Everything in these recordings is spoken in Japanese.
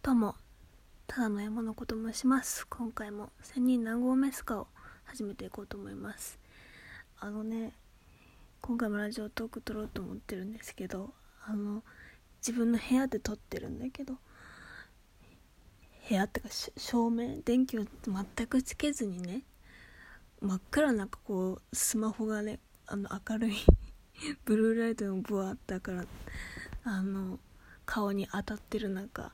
どうもただの山のこと申します。今回も千人何合目すかを始めていこうと思います。あのね今回もラジオトーク撮ろうと思ってるんですけどあの自分の部屋で撮ってるんだけど部屋ってか照明電気を全くつけずにね真っ暗なんかこうスマホがねあの明るい ブルーライトのブワーだからあの顔に当たってる中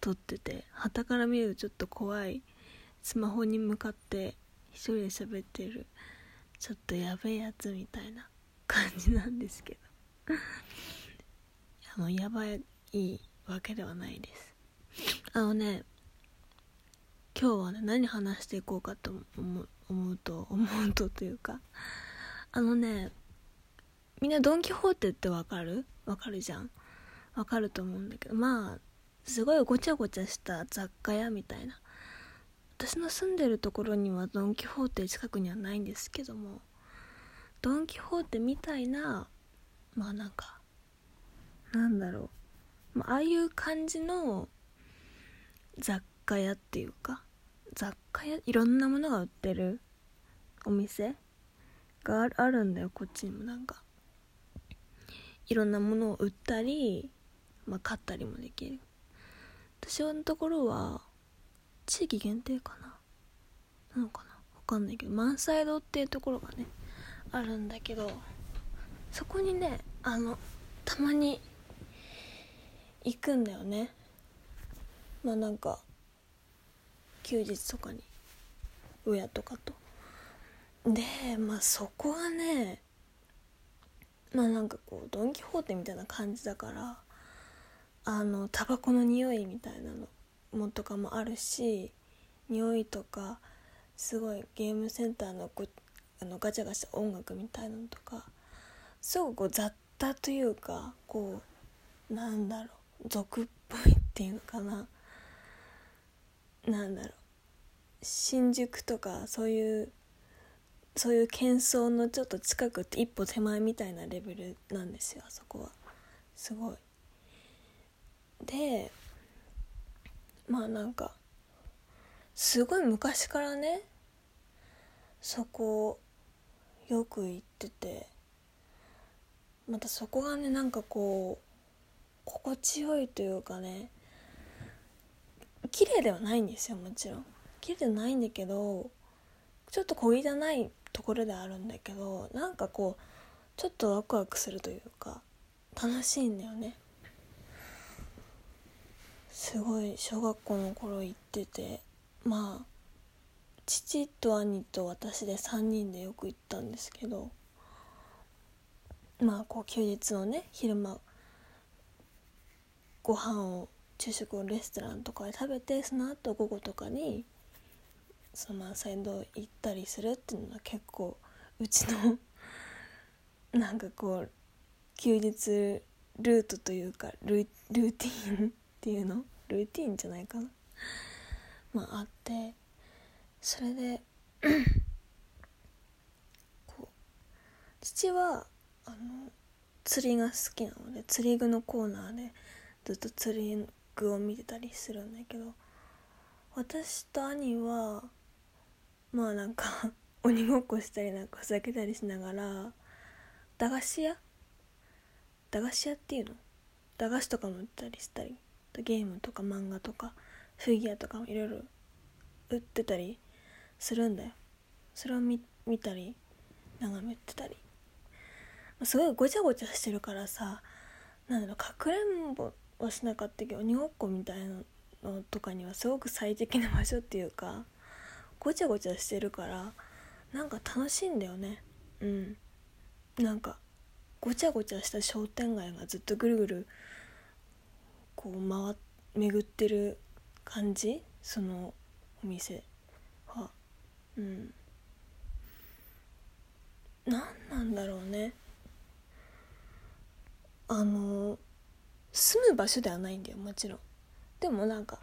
撮ってて旗から見るとちょっと怖い。スマホに向かって一人で喋ってる。ちょっとやべえやつみたいな感じなんですけど。あのやばいわけではないです。あのね今日はね何話していこうかと思う思うと思うとというか。あのねみんなドン・キホーテってわかる？わかるじゃん。わかると思うんだけど。まあすごいごちゃごちゃした雑貨屋みたいな。私の住んでるところにはドン・キホーテ近くにはないんですけどもドン・キホーテみたいなまあなんかなんだろう、まああいう感じの雑貨屋っていうか雑貨屋いろんなものが売ってるお店があるんだよこっちにも。なんかいろんなものを売ったりまあ、買ったりもできる。私のところは地域限定かな。なのかな。わかんないけど満載堂っていうところがねあるんだけどそこにねあのたまに行くんだよね。まあなんか休日とかに親とかと。でまあそこがねまあなんかこうドン・キホーテみたいな感じだからあのタバコの匂いみたいなのもとかもあるし匂いとかすごいゲームセンターのごあのガチャガチャ音楽みたいなのとかすごく雑多というかこうなんだろう俗っぽいっていうのかな。なんだろう。新宿とかそういうそういう喧騒のちょっと近くって一歩手前みたいなレベルなんですよあそこは。すごい。でまあなんかすごい昔からねそこよく行っててまたそこがねなんかこう心地よいというかね綺麗ではないんですよもちろん。綺麗ではないんだけどちょっと小汚いところであるんだけどなんかこうちょっとワクワクするというか楽しいんだよね。すごい小学校の頃行っててまあ父と兄と私で3人でよく行ったんですけどまあこう休日のね昼間ご飯を昼食をレストランとかで食べてその後午後とかにそのサイド行ったりするっていうのは結構うちのなんかこう休日ルートというかルルーティンっていうの？ルーティンじゃないかな。まああってそれで 父はあの釣りが好きなので釣り具のコーナーでずっと釣り具を見てたりするんだけど私と兄はまあなんか 鬼ごっこしたりなんかふざけたりしながら駄菓子屋？駄菓子屋っていうの？駄菓子とかも売ったりしたりゲームとか漫画とかフィギュアとかもいろいろ売ってたりするんだよ。それを見見たり眺めてたり。すごいごちゃごちゃしてるからさなんだろうかくれんぼはしなかったけ？ど鬼ごっこみたいなのとかにはすごく最適な場所っていうかごちゃごちゃしてるからなんか楽しいんだよね。うん。なんかごちゃごちゃした商店街がずっとぐるぐるこう回巡ってる感じ？そのお店は？うん。何なんだろうね。あの住む場所ではないんだよもちろん。でもなんか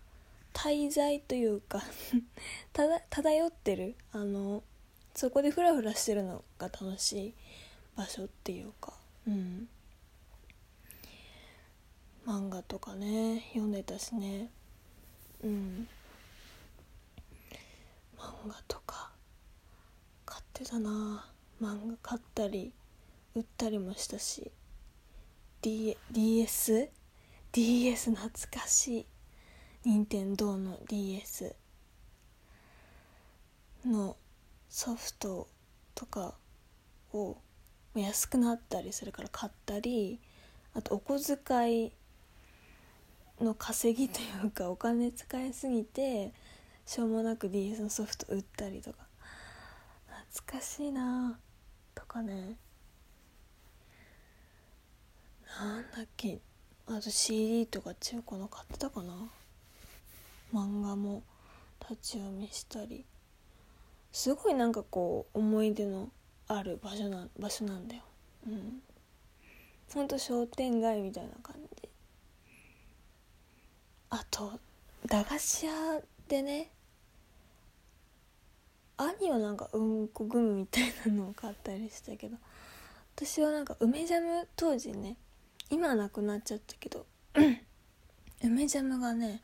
滞在というか ただ漂ってるあのそこでフラフラしてるのが楽しい場所っていうか。うん。漫画とかね読んでたしね。うん。漫画とか買ってたな。漫画買ったり売ったりもしたし。D DS? DS 懐かしい。任天堂の DS のソフトとかを安くなったりするから買ったりあとお小遣いの稼ぎというかお金使いすぎてしょうもなく DS のソフト売ったりとか。懐かしいなとかね。なんだっけ。あと CD とか中古の買ってたかな。漫画も立ち読みしたり。すごいなんかこう思い出のある場所な場所なんだよ。うん。ほんと商店街みたいな感じ。あと駄菓子屋でね兄はなんかうんこグミみたいなのを買ったりしたけど私はなんか梅ジャム当時ね今はなくなっちゃったけど 梅ジャムがね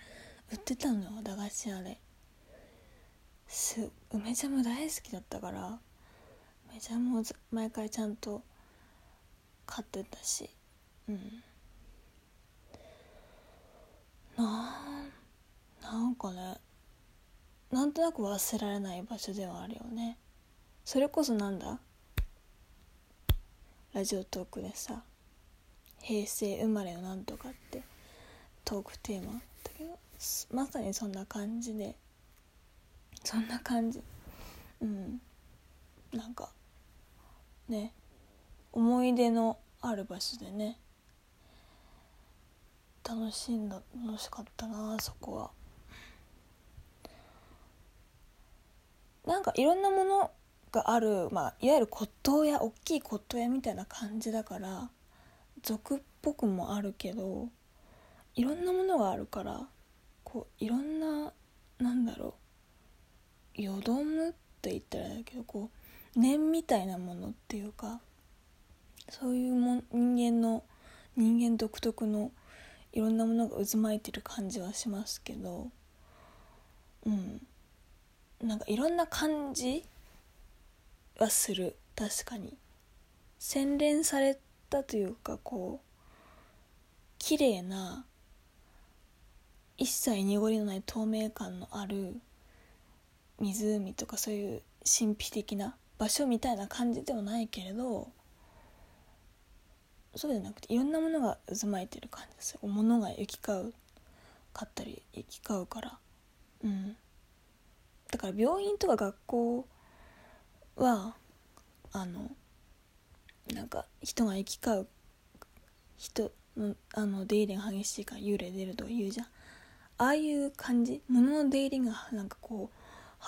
売ってたのよ駄菓子屋で。す梅ジャム大好きだったから梅ジャムを毎回ちゃんと買ってたしうん。ななんかねなんとなく忘れられない場所ではあるよね。それこそなんだ？ラジオトークでさ平成生まれのなんとかってトークテーマ？だけどまさにそんな感じでそんな感じ。うん。なんかね思い出のある場所でね。楽しんだ楽しかったなそこは。なんかいろんなものがある、まあ、いわゆる骨董屋大きい骨董屋みたいな感じだから俗っぽくもあるけどいろんなものがあるからこういろんななんだろうよどむって言ったらだけどこう念みたいなものっていうかそういうも人間の人間独特のいろんなものが渦巻いてる感じはしますけどうん。なんかいろんな感じはする。確かに。洗練されたというかこう綺麗な一切濁りのない透明感のある湖とかそういう神秘的な場所みたいな感じではないけれどそうじゃなくていろんなものが渦巻いてる感じですよ。物が行き交うかったり行き交うから。うん。だから病院とか学校はあのなんか人が行き交う人のあの出入りが激しいから幽霊出るとか言うじゃん。ああいう感じ。物の出入りがなんかこ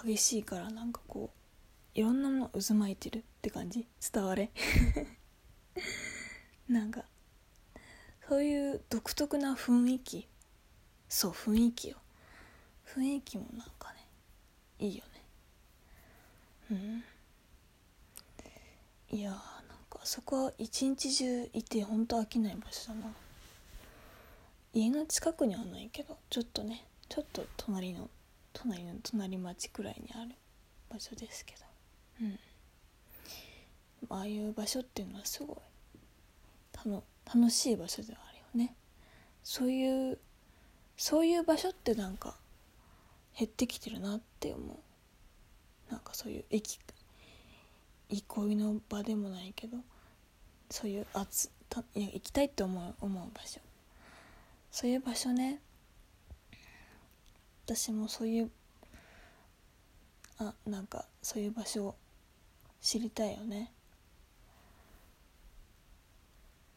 う激しいからなんかこういろんなもの渦巻いてるって感じ。伝われ。なんかそういう独特な雰囲気。そう雰囲気よ。雰囲気もなんかねいいよね。うん。いやーなんかそこは一日中いてほんと飽きない場所だな。家の近くにはないけどちょっとねちょっと隣の隣の隣町くらいにある場所ですけど。うん。ああいう場所っていうのはすごい。楽しい場所ではあるよね。そういうそういう場所ってなんか減ってきてるなって思う。なんかそういう駅憩いの場でもないけどそういうつたいや行きたいって思う思う場所。そういう場所ね。私もそういうあなんかそういう場所を知りたいよね。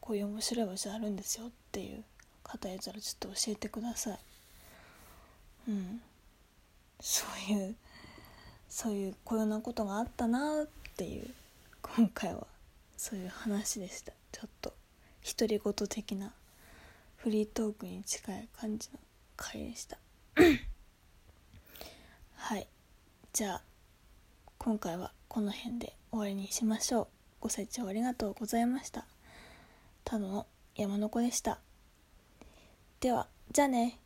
こういう面白い場所あるんですよっていう方いたらちょっと教えてください。うん。そういうそういうこういうなことがあったなっていう今回はそういう話でした。ちょっと独り言的なフリートークに近い感じの回でした。はい。じゃあ今回はこの辺で終わりにしましょう。ご清聴ありがとうございました。ただの山の子でした。ではじゃあね。